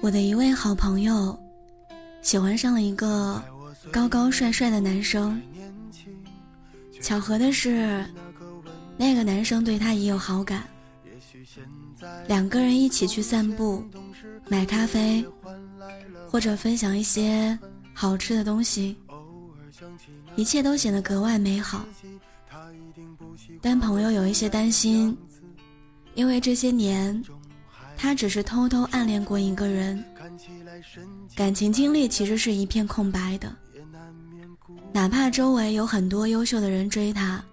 我的一位好朋友喜欢上了一个高高帅帅的男生，巧合的是，那个男生对他也有好感。两个人一起去散步、买咖啡，或者分享一些好吃的东西。一切都显得格外美好，但朋友有一些担心，因为这些年，他只是偷偷暗恋过一个人，感情经历其实是一片空白的。哪怕周围有很多优秀的人追他，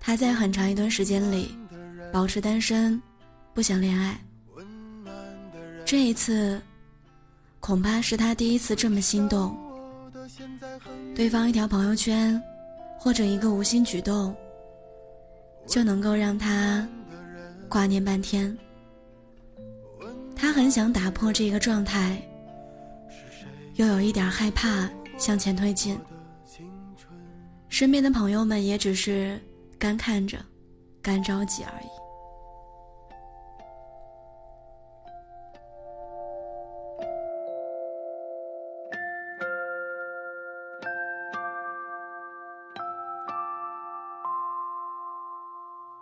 他在很长一段时间里保持单身，不想恋爱。这一次，恐怕是他第一次这么心动。对方一条朋友圈，或者一个无心举动，就能够让他挂念半天。他很想打破这个状态，又有一点害怕向前推进。身边的朋友们也只是干看着，干着急而已。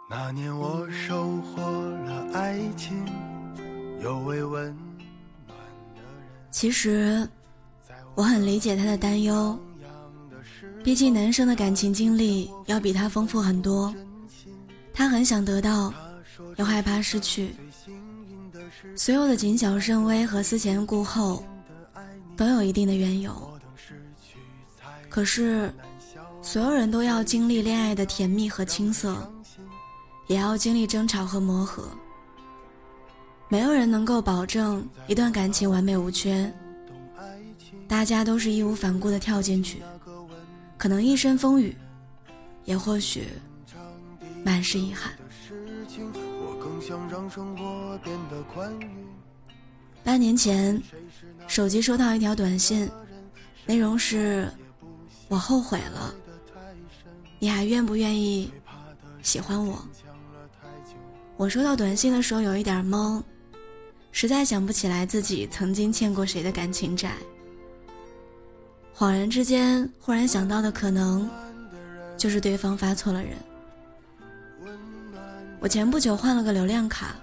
那年我收获了爱情，有位温暖的人。其实，我很理解他的担忧。毕竟男生的感情经历要比他丰富很多，他很想得到，又害怕失去。所有的谨小慎微和思前顾后，都有一定的缘由。可是，所有人都要经历恋爱的甜蜜和青涩。也要经历争吵和磨合，没有人能够保证一段感情完美无缺。大家都是义无反顾的跳进去，可能一身风雨，也或许满是遗憾。半年前，手机收到一条短信，内容是：“我后悔了，你还愿不愿意喜欢我？”我收到短信的时候有一点懵，实在想不起来自己曾经欠过谁的感情债。恍然之间，忽然想到的可能，就是对方发错了人。我前不久换了个流量卡，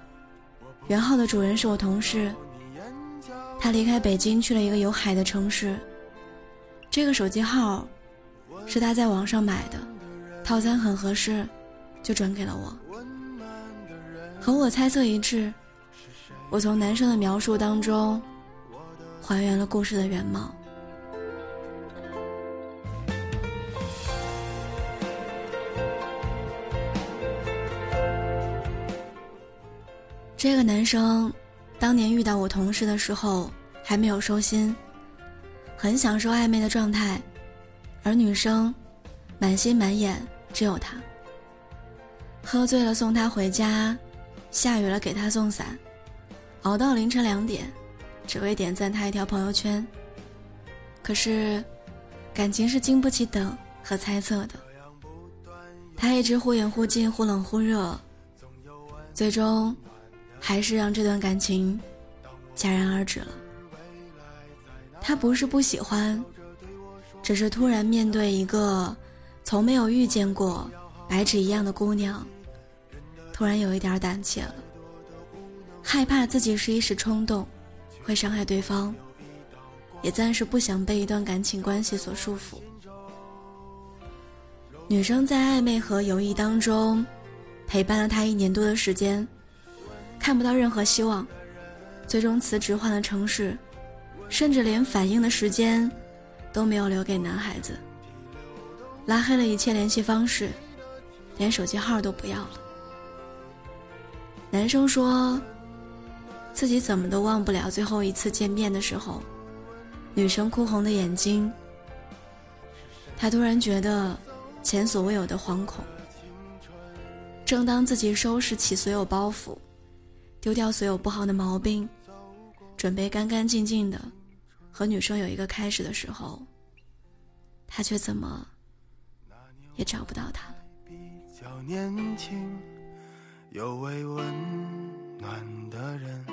原号的主人是我同事，他离开北京去了一个有海的城市。这个手机号，是他在网上买的，套餐很合适，就转给了我。和我猜测一致，我从男生的描述当中还原了故事的原貌。这个男生当年遇到我同事的时候还没有收心，很享受暧昧的状态，而女生满心满眼只有他。喝醉了送他回家。下雨了，给他送伞，熬到凌晨两点，只为点赞他一条朋友圈。可是，感情是经不起等和猜测的。他一直忽远忽近，忽冷忽热，最终，还是让这段感情戛然而止了。他不是不喜欢，只是突然面对一个从没有遇见过白纸一样的姑娘。突然有一点胆怯了，害怕自己是一时冲动，会伤害对方，也暂时不想被一段感情关系所束缚。女生在暧昧和犹豫当中，陪伴了他一年多的时间，看不到任何希望，最终辞职换了城市，甚至连反应的时间都没有留给男孩子，拉黑了一切联系方式，连手机号都不要了。男生说：“自己怎么都忘不了最后一次见面的时候，女生哭红的眼睛。他突然觉得前所未有的惶恐。正当自己收拾起所有包袱，丢掉所有不好的毛病，准备干干净净的和女生有一个开始的时候，他却怎么也找不到她了。有位温暖的人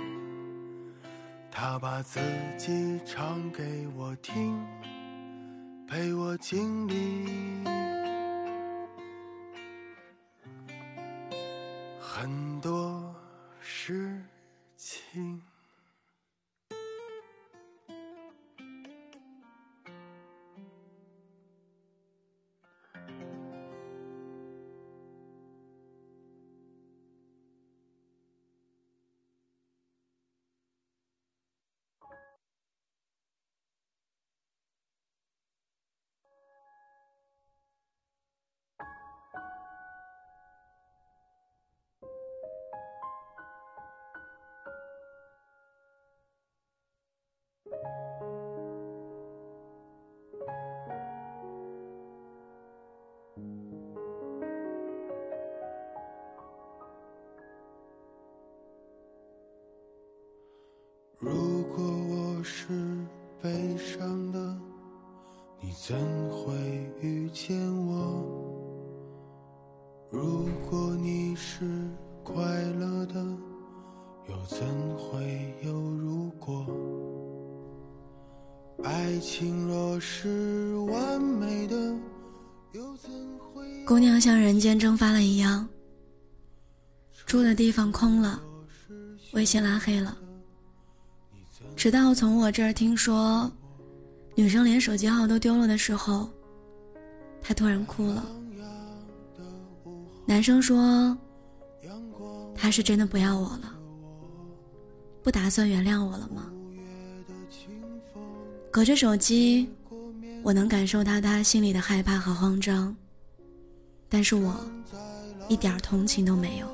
他把自己唱给我听，陪我经历很多事情。如果我是悲伤的，你怎会遇见我？如果你是快乐的，又怎会有如果？爱情若是完美的，又怎会？姑娘像人间蒸发了一样，住的地方空了，微信拉黑了。直到从我这儿听说，女生连手机号都丢了的时候，他突然哭了。男生说，他是真的不要我了，不打算原谅我了吗？隔着手机，我能感受到他心里的害怕和慌张，但是我一点同情都没有，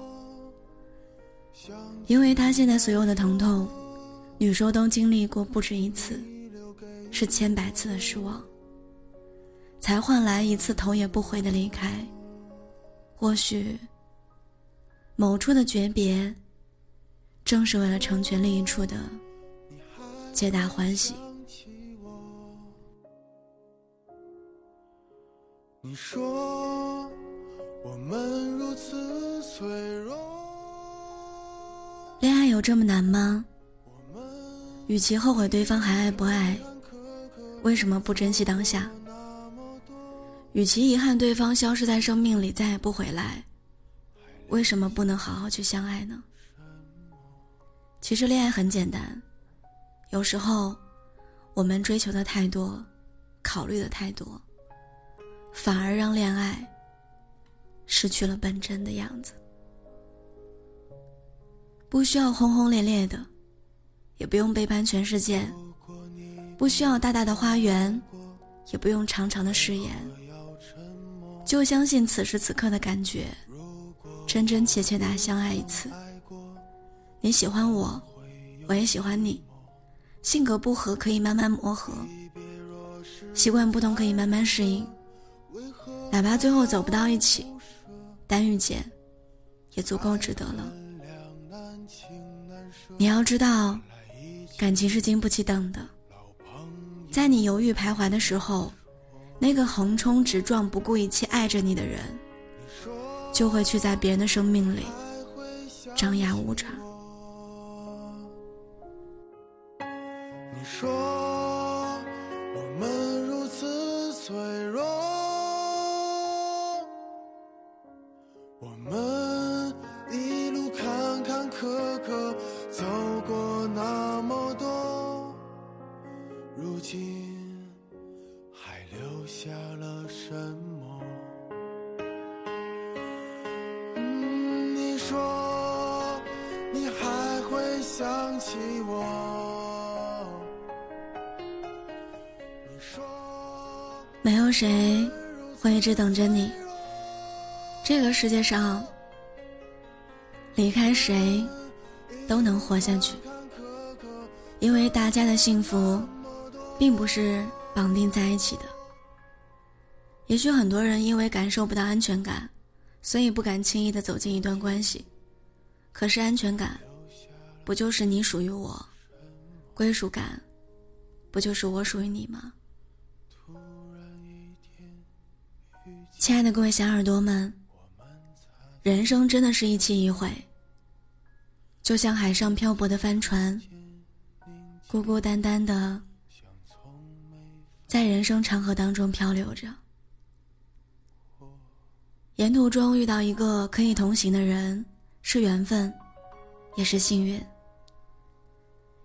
因为他现在所有的疼痛。女生都经历过不止一次，是千百次的失望，才换来一次头也不回的离开。或许，某处的诀别，正是为了成全另一处的皆大欢喜。你说我们如此脆弱，恋爱有这么难吗？与其后悔对方还爱不爱，为什么不珍惜当下？与其遗憾对方消失在生命里再也不回来，为什么不能好好去相爱呢？其实恋爱很简单，有时候我们追求的太多，考虑的太多，反而让恋爱失去了本真的样子。不需要轰轰烈烈的。也不用背叛全世界，不需要大大的花园，也不用长长的誓言，就相信此时此刻的感觉，真真切切的相爱一次。你喜欢我，我也喜欢你，性格不合可以慢慢磨合，习惯不同可以慢慢适应，哪怕最后走不到一起，但遇见，也足够值得了。你要知道。感情是经不起等的，在你犹豫徘徊的时候，那个横冲直撞、不顾一切爱着你的人，就会去在别人的生命里张牙舞爪。你说我们如此脆弱，没有谁会一直等着你。这个世界上，离开谁都能活下去。因为大家的幸福，并不是绑定在一起的。也许很多人因为感受不到安全感，所以不敢轻易的走进一段关系。可是安全感，不就是你属于我，归属感，不就是我属于你吗？亲爱的各位小耳朵们，人生真的是一期一会，就像海上漂泊的帆船，孤孤单单的在人生长河当中漂流着。沿途中遇到一个可以同行的人。是缘分，也是幸运。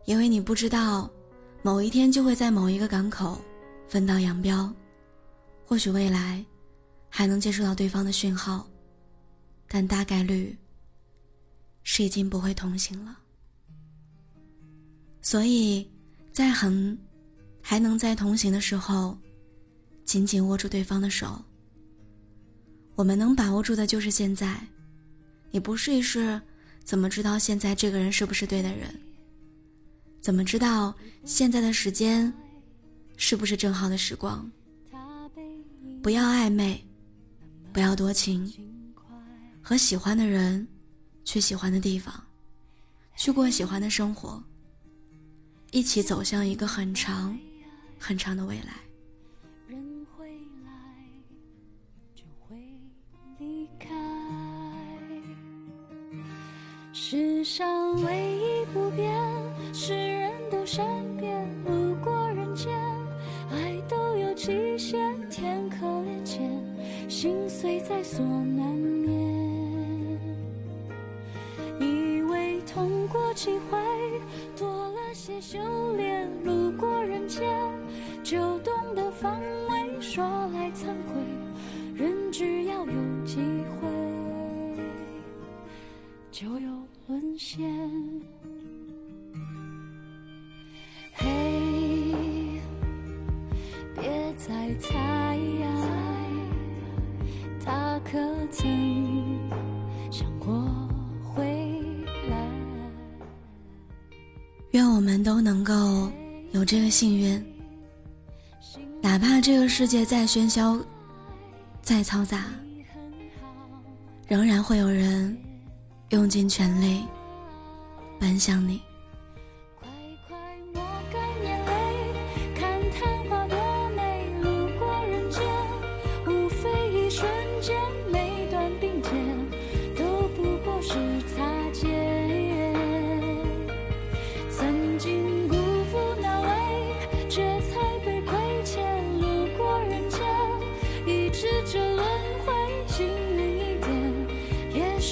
因为你不知道，某一天就会在某一个港口分道扬镳，或许未来还能接收到对方的讯号，但大概率是已经不会同行了。所以，在很还能在同行的时候，紧紧握住对方的手。我们能把握住的就是现在。你不试一试，怎么知道现在这个人是不是对的人？怎么知道现在的时间是不是正好的时光？不要暧昧，不要多情，和喜欢的人去喜欢的地方，去过喜欢的生活，一起走向一个很长、很长的未来。世上唯一不变是人都善变，路过人间，心碎在所难免。以为痛过几回，多了些修炼，路过人间，就懂得防卫。说来惭愧，人只要有机会，就有。沦陷。都能够有这个幸运，哪怕这个世界再喧嚣、再嘈杂，仍然会有人。用尽全力奔向你。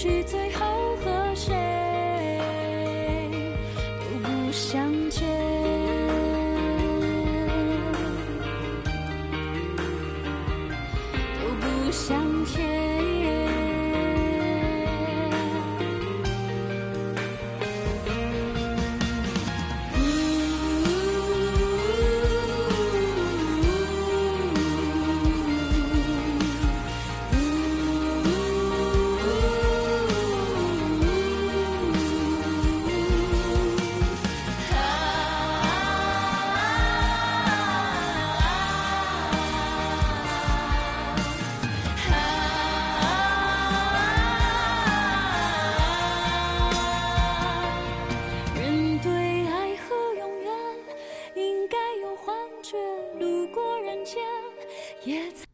是最也曾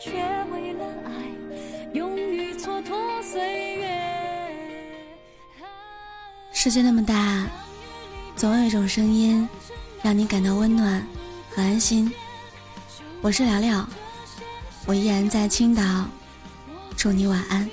却为了爱，勇于蹉跎岁月世界那么大，总有一种声音，让你感到温暖和安心。我是聊聊，我依然在青岛，祝你晚安。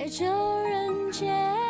在这人间。